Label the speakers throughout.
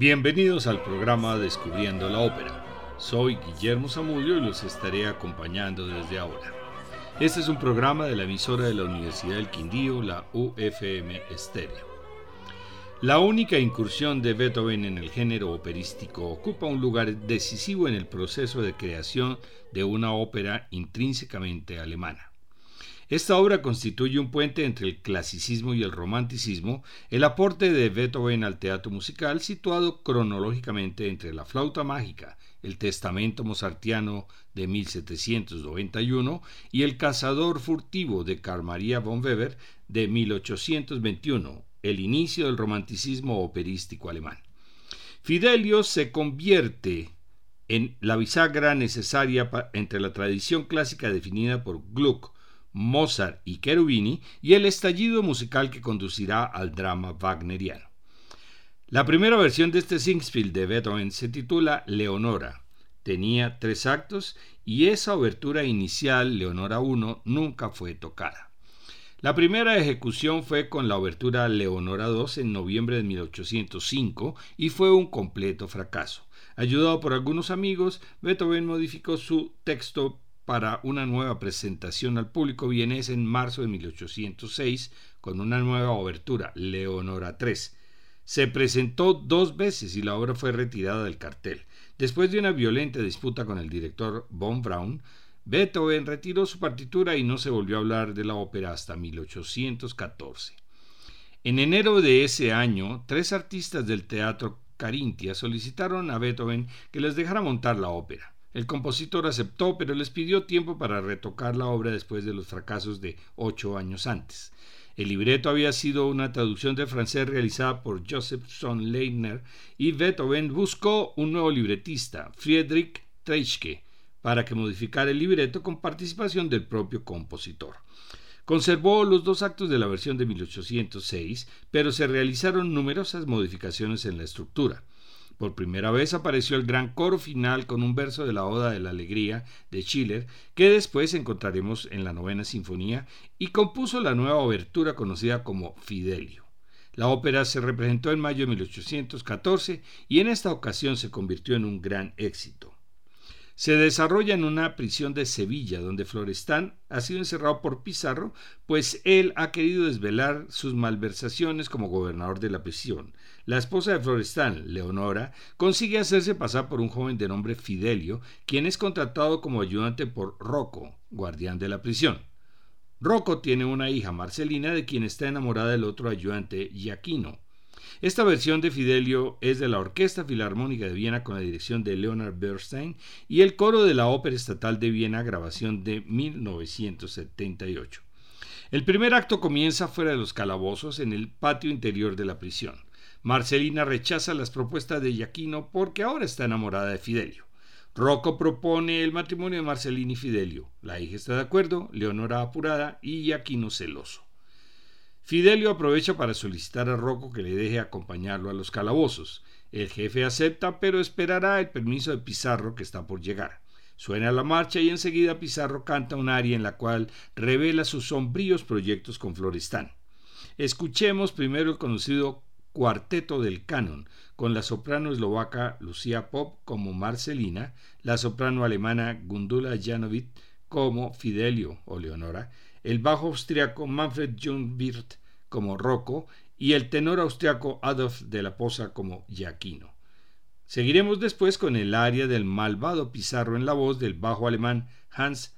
Speaker 1: Bienvenidos al programa Descubriendo la Ópera. Soy Guillermo Zamudio y los estaré acompañando desde ahora. Este es un programa de la emisora de la Universidad del Quindío, la UFM Estéreo. La única incursión de Beethoven en el género operístico ocupa un lugar decisivo en el proceso de creación de una ópera intrínsecamente alemana. Esta obra constituye un puente entre el clasicismo y el romanticismo, el aporte de Beethoven al teatro musical situado cronológicamente entre la flauta mágica, el testamento mozartiano de 1791 y el cazador furtivo de Carl Maria von Weber de 1821, el inicio del romanticismo operístico alemán. Fidelio se convierte en la bisagra necesaria entre la tradición clásica definida por Gluck, Mozart y Cherubini y el estallido musical que conducirá al drama wagneriano. La primera versión de este Singspiel de Beethoven se titula Leonora. Tenía tres actos y esa obertura inicial, Leonora I, nunca fue tocada. La primera ejecución fue con la obertura Leonora II en noviembre de 1805 y fue un completo fracaso. Ayudado por algunos amigos, Beethoven modificó su texto para una nueva presentación al público vienés en marzo de 1806 con una nueva obertura, Leonora III. Se presentó dos veces y la obra fue retirada del cartel. Después de una violenta disputa con el director von Braun, Beethoven retiró su partitura y no se volvió a hablar de la ópera hasta 1814. En enero de ese año, tres artistas del teatro Carintia solicitaron a Beethoven que les dejara montar la ópera. El compositor aceptó, pero les pidió tiempo para retocar la obra después de los fracasos de ocho años antes. El libreto había sido una traducción del francés realizada por Joseph von Leitner y Beethoven buscó un nuevo libretista, Friedrich Treischke, para que modificara el libreto con participación del propio compositor. Conservó los dos actos de la versión de 1806, pero se realizaron numerosas modificaciones en la estructura. Por primera vez apareció el gran coro final con un verso de la Oda de la Alegría de Schiller, que después encontraremos en la novena sinfonía, y compuso la nueva obertura conocida como Fidelio. La ópera se representó en mayo de 1814 y en esta ocasión se convirtió en un gran éxito se desarrolla en una prisión de Sevilla, donde Florestán ha sido encerrado por Pizarro, pues él ha querido desvelar sus malversaciones como gobernador de la prisión. La esposa de Florestán, Leonora, consigue hacerse pasar por un joven de nombre Fidelio, quien es contratado como ayudante por Rocco, guardián de la prisión. Rocco tiene una hija, Marcelina, de quien está enamorada del otro ayudante, Giaquino. Esta versión de Fidelio es de la Orquesta Filarmónica de Viena con la dirección de Leonard Bernstein y el coro de la Ópera Estatal de Viena, grabación de 1978. El primer acto comienza fuera de los calabozos en el patio interior de la prisión. Marcelina rechaza las propuestas de Giaquino porque ahora está enamorada de Fidelio. Rocco propone el matrimonio de Marcelina y Fidelio. La hija está de acuerdo, Leonora apurada y Giaquino celoso. Fidelio aprovecha para solicitar a Rocco que le deje acompañarlo a los calabozos. El jefe acepta, pero esperará el permiso de Pizarro que está por llegar. Suena la marcha y enseguida Pizarro canta un aria en la cual revela sus sombríos proyectos con Florestán. Escuchemos primero el conocido Cuarteto del Canon, con la soprano eslovaca Lucía Pop como Marcelina, la soprano alemana Gundula Janovic como Fidelio o Leonora, el bajo austriaco Manfred Wirth como Rocco y el tenor austriaco Adolf de la Posa como Giaquino. Seguiremos después con el aria del malvado Pizarro en la voz del bajo alemán Hans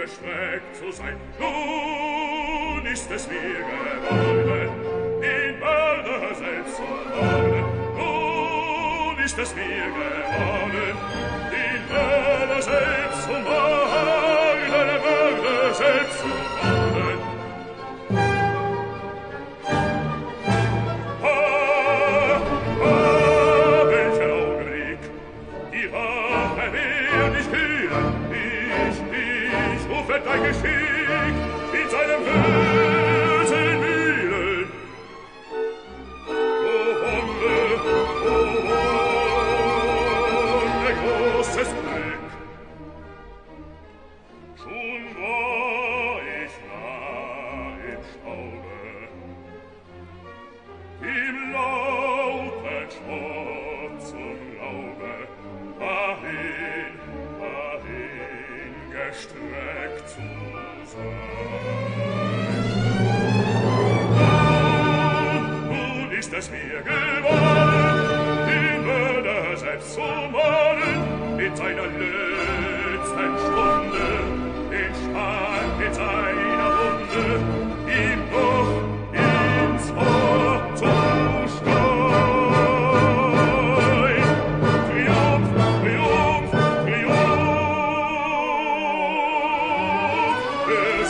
Speaker 1: geschmeckt
Speaker 2: zu sein. Nun ist es mir geworden, in Bölde selbst. Nun ist es mir geworden, in Bölde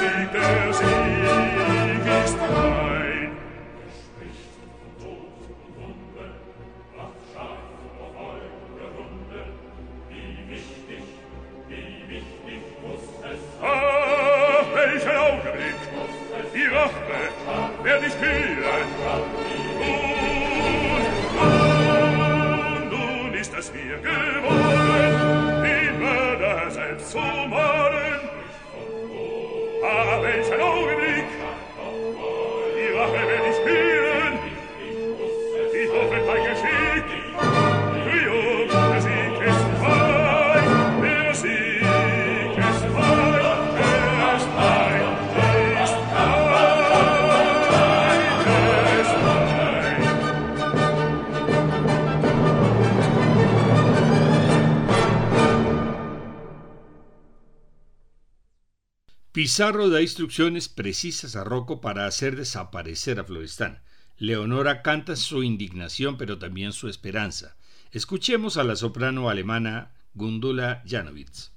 Speaker 2: sie, der
Speaker 1: Pizarro da instrucciones precisas a Rocco para hacer desaparecer a Florestan.
Speaker 3: Leonora canta su indignación pero también su esperanza. Escuchemos a la soprano alemana Gundula Janowitz.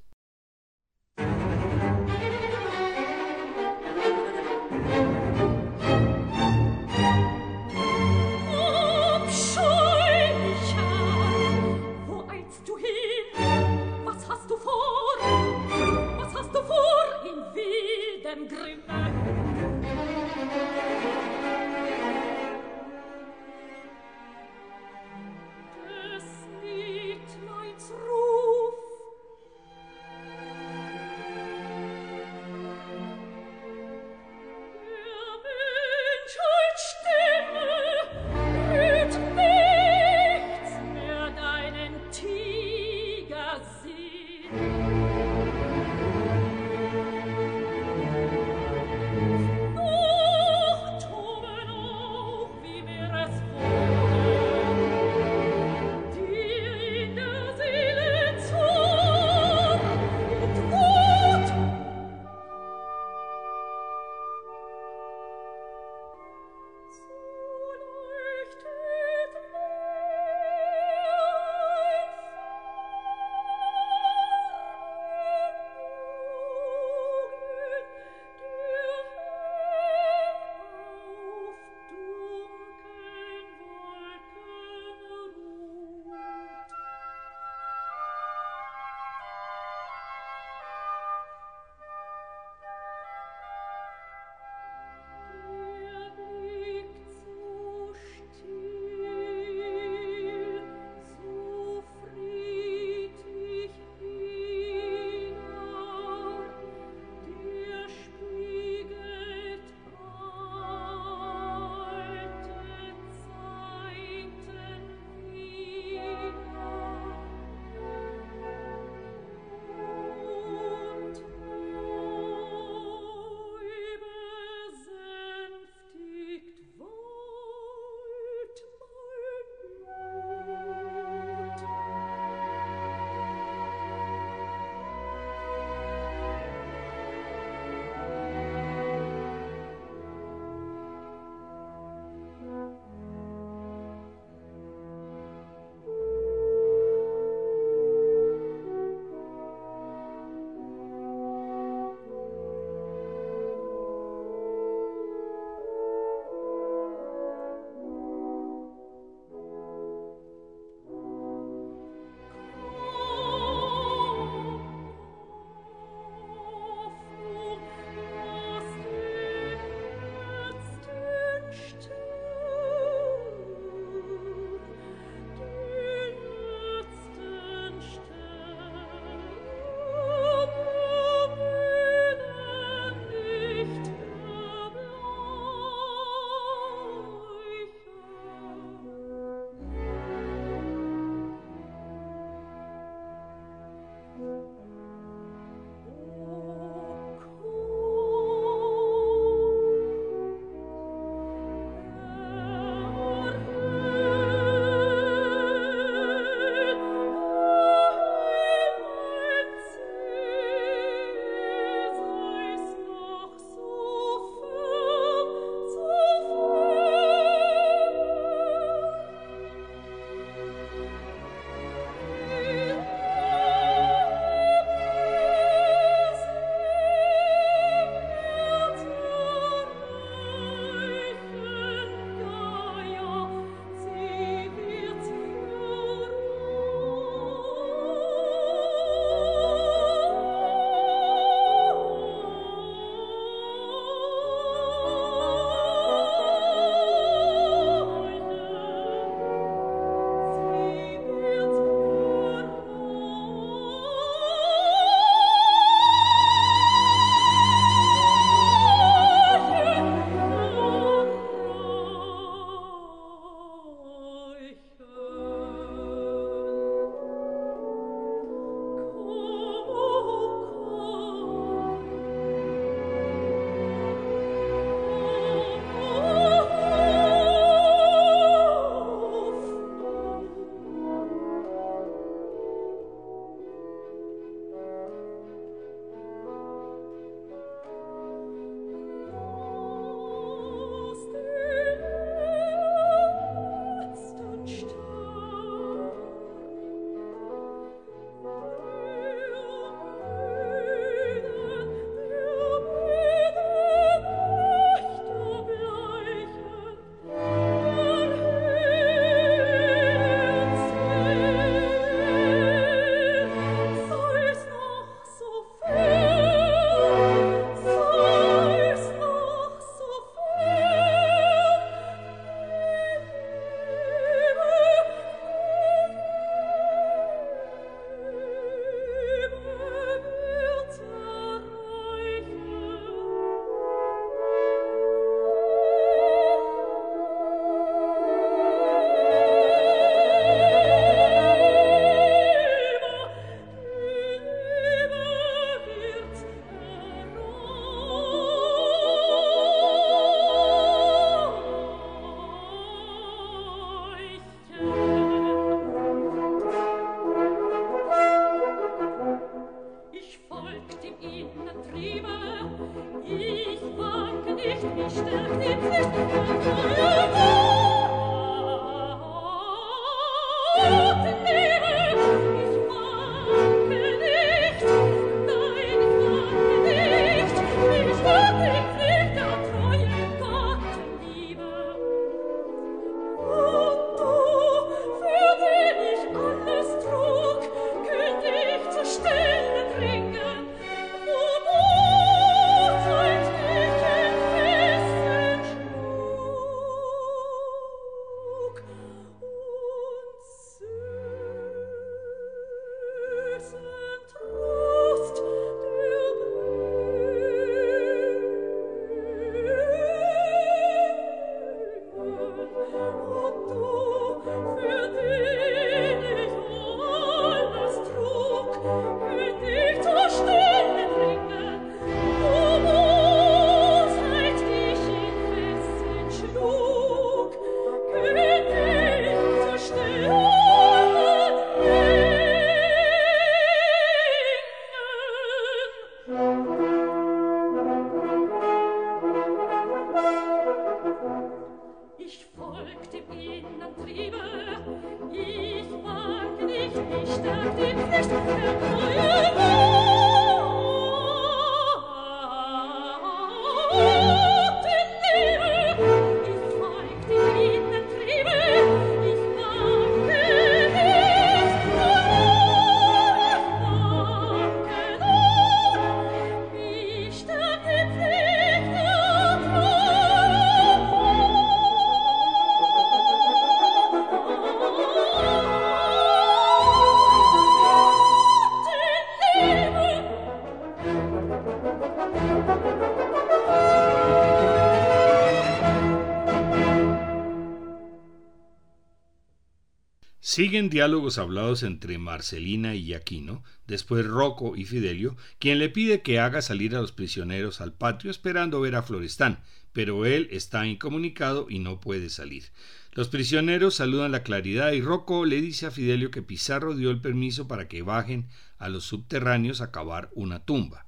Speaker 1: Siguen diálogos hablados entre Marcelina y Aquino, después Rocco y Fidelio, quien le pide que haga salir a los prisioneros al patio esperando ver a Florestán, pero él está incomunicado y no puede salir. Los prisioneros saludan la claridad y Rocco le dice a Fidelio que Pizarro dio el permiso para que bajen a los subterráneos a cavar una tumba.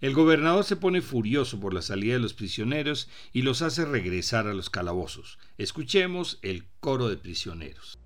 Speaker 1: El gobernador se pone furioso por la salida de los prisioneros y los hace regresar a los calabozos. Escuchemos el coro de prisioneros.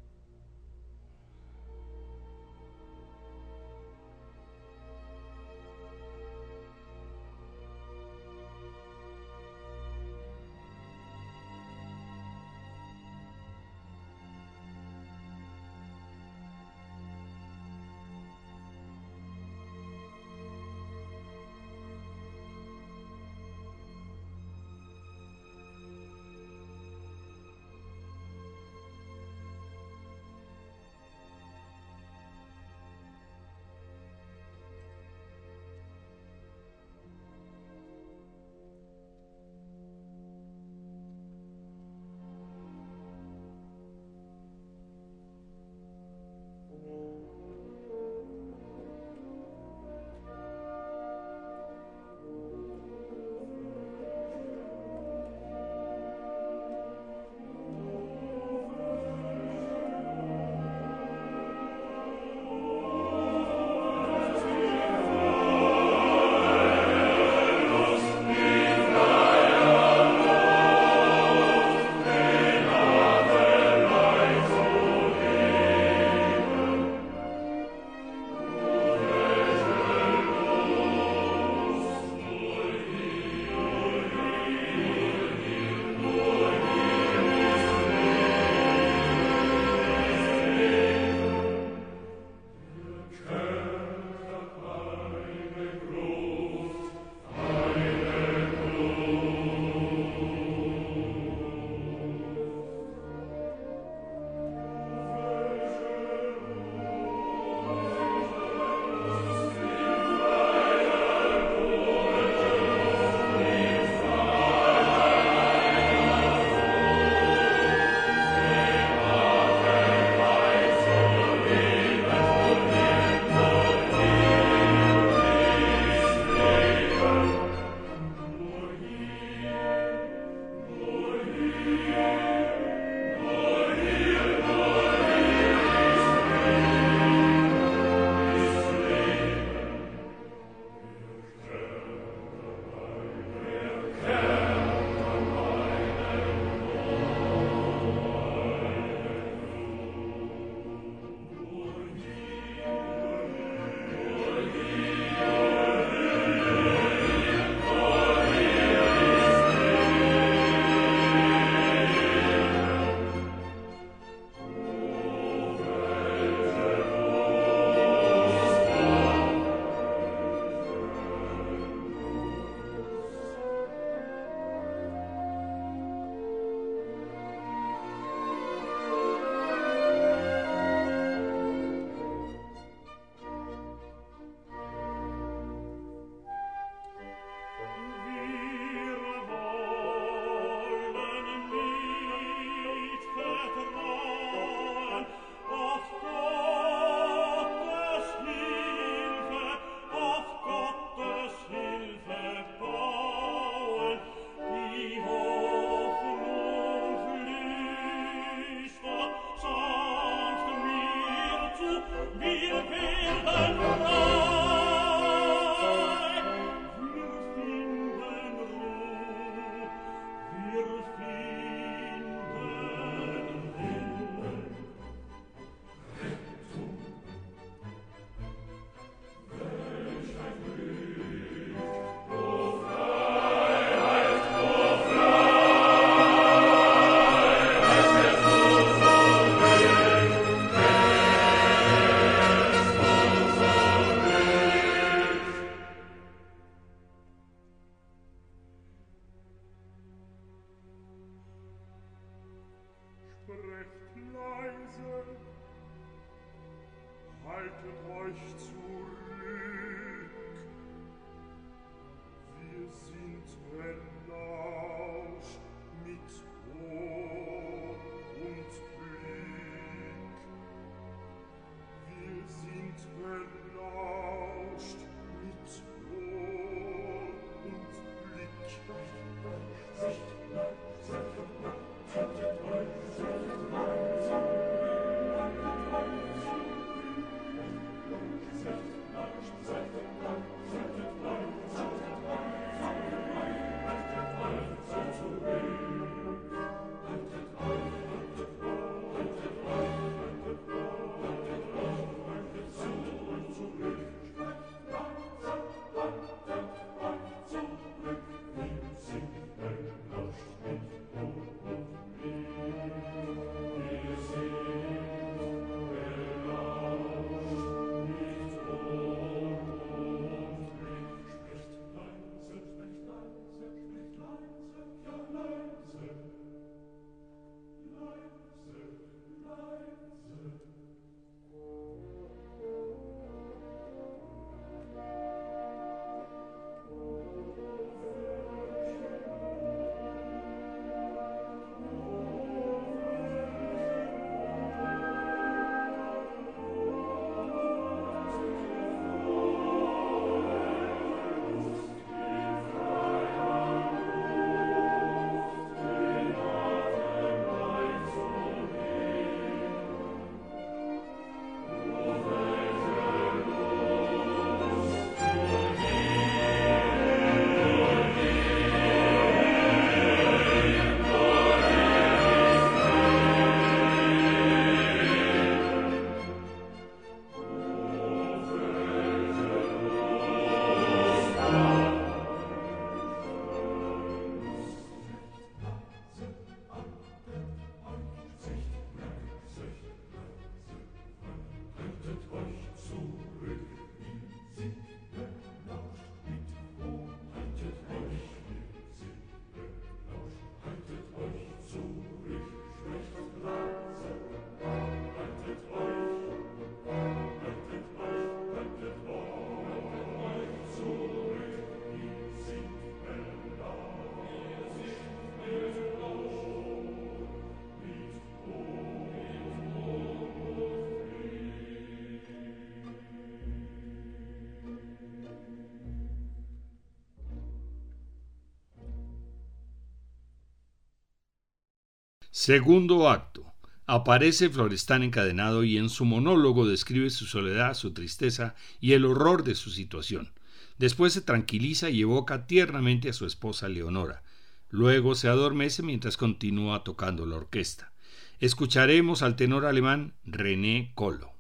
Speaker 1: Segundo acto. Aparece Florestán encadenado y en su monólogo describe su soledad, su tristeza y el horror de su situación. Después se tranquiliza y evoca tiernamente a su esposa Leonora. Luego se adormece mientras continúa tocando la orquesta. Escucharemos al tenor alemán René Colo.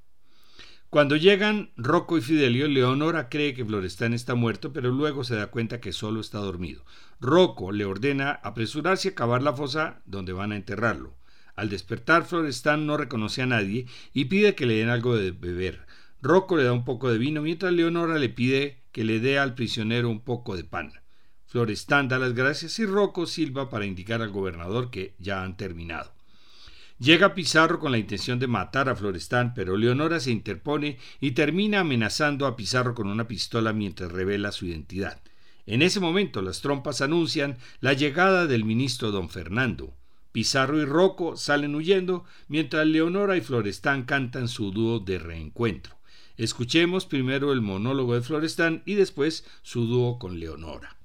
Speaker 1: Cuando llegan Rocco y Fidelio, Leonora cree que Florestán está muerto, pero luego se da cuenta que solo está dormido. Rocco le ordena apresurarse a cavar la fosa donde van a enterrarlo. Al despertar, Florestán no reconoce a nadie y pide que le den algo de beber. Rocco le da un poco de vino, mientras Leonora le pide que le dé al prisionero un poco de pan. Florestán da las gracias y Rocco silba para indicar al gobernador que ya han terminado. Llega Pizarro con la intención de matar a Florestán, pero Leonora se interpone y termina amenazando a Pizarro con una pistola mientras revela su identidad. En ese momento las trompas anuncian la llegada del ministro don Fernando. Pizarro y Rocco salen huyendo, mientras Leonora y Florestán cantan su dúo de reencuentro. Escuchemos primero el monólogo de Florestán y después su dúo con Leonora.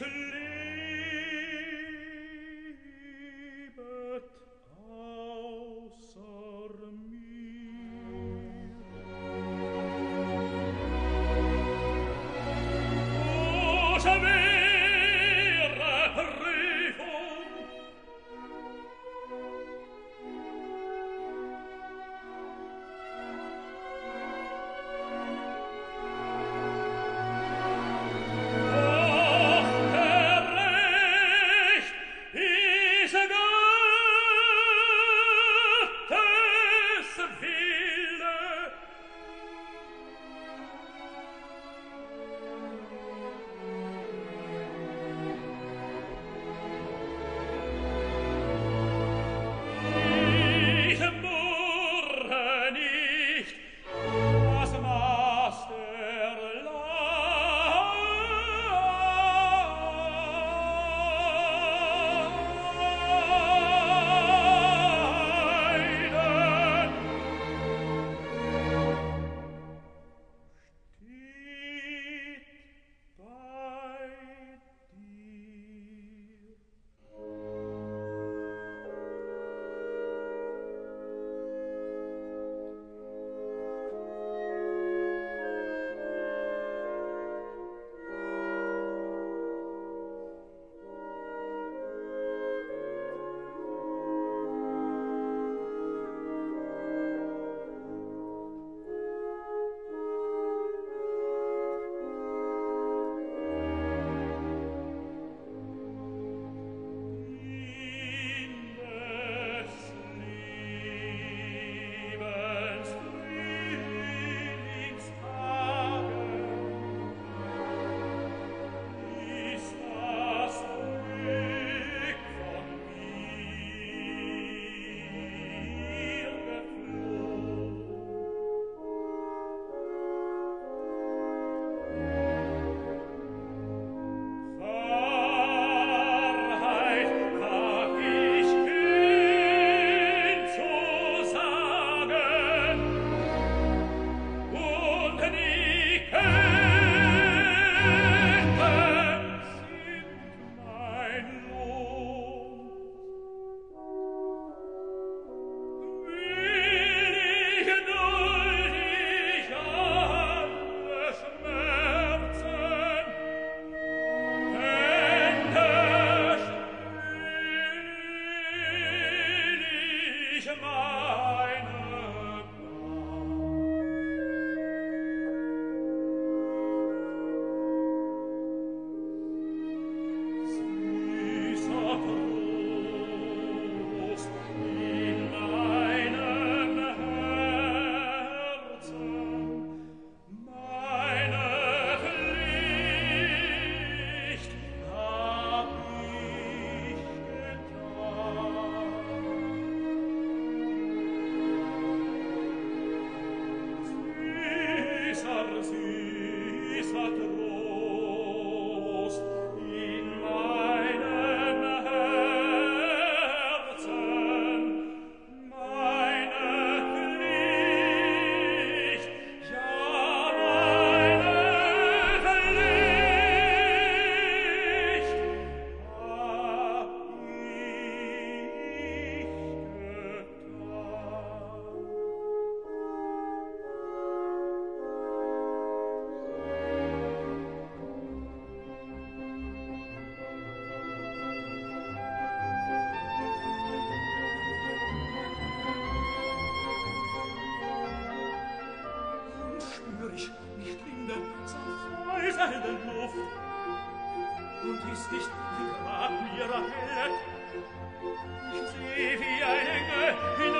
Speaker 4: Tschüss. in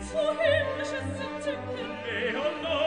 Speaker 4: Zu himmlisches September, oh Leonor,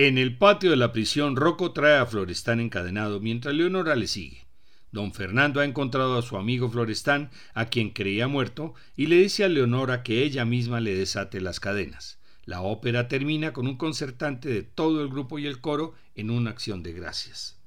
Speaker 1: En el patio de la prisión, Rocco trae a Florestán encadenado mientras Leonora le sigue. Don Fernando ha encontrado a su amigo Florestán, a quien creía muerto, y le dice a Leonora que ella misma le desate las cadenas. La ópera termina con un concertante de todo el grupo y el coro en una acción de gracias.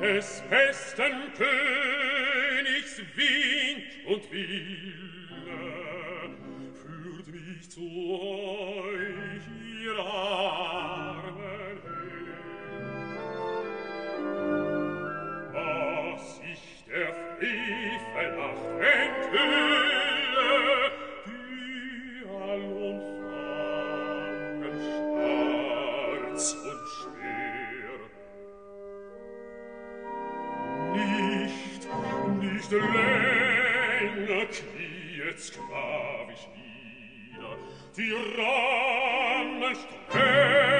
Speaker 4: des festen Königs Wind und Wille führt mich zu euch, ihr nicht länger knieet sklavisch nieder, Tyrannen streng,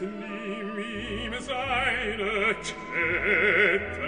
Speaker 4: nimm ihm seine Kette.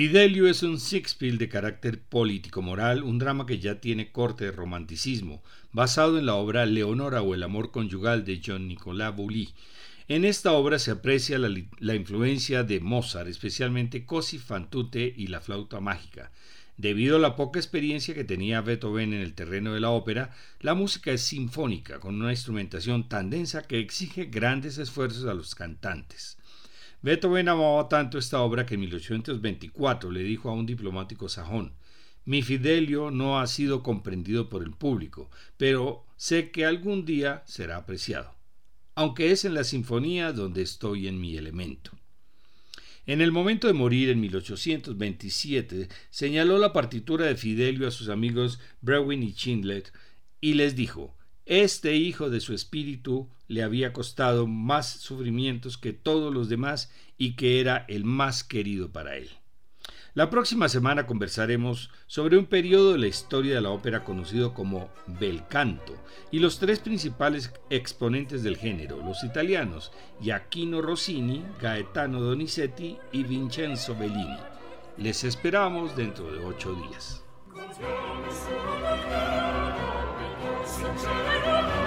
Speaker 1: Fidelio es un sixpil de carácter político-moral, un drama que ya tiene corte de romanticismo, basado en la obra Leonora o el amor conyugal de Jean-Nicolas Bouly. En esta obra se aprecia la, la, influencia de Mozart, especialmente Cosi fan tutte y la flauta mágica. Debido a la poca experiencia que tenía Beethoven en el terreno de la ópera, la música es sinfónica, con una instrumentación tan densa que exige grandes esfuerzos a los cantantes. Beethoven amaba tanto esta obra que en 1824 le dijo a un diplomático sajón, mi Fidelio no ha sido comprendido por el público, pero sé que algún día será apreciado, aunque es en la sinfonía donde estoy en mi elemento. En el momento de morir en 1827, señaló la partitura de Fidelio a sus amigos Brewin y Chindlet y les dijo, este hijo de su espíritu le había costado más sufrimientos que todos los demás y que era el más querido para él. La próxima semana conversaremos sobre un periodo de la historia de la ópera conocido como bel canto y los tres principales exponentes del género, los italianos Giacchino Rossini, Gaetano Donizetti y Vincenzo Bellini. Les esperamos dentro de ocho días. 我们都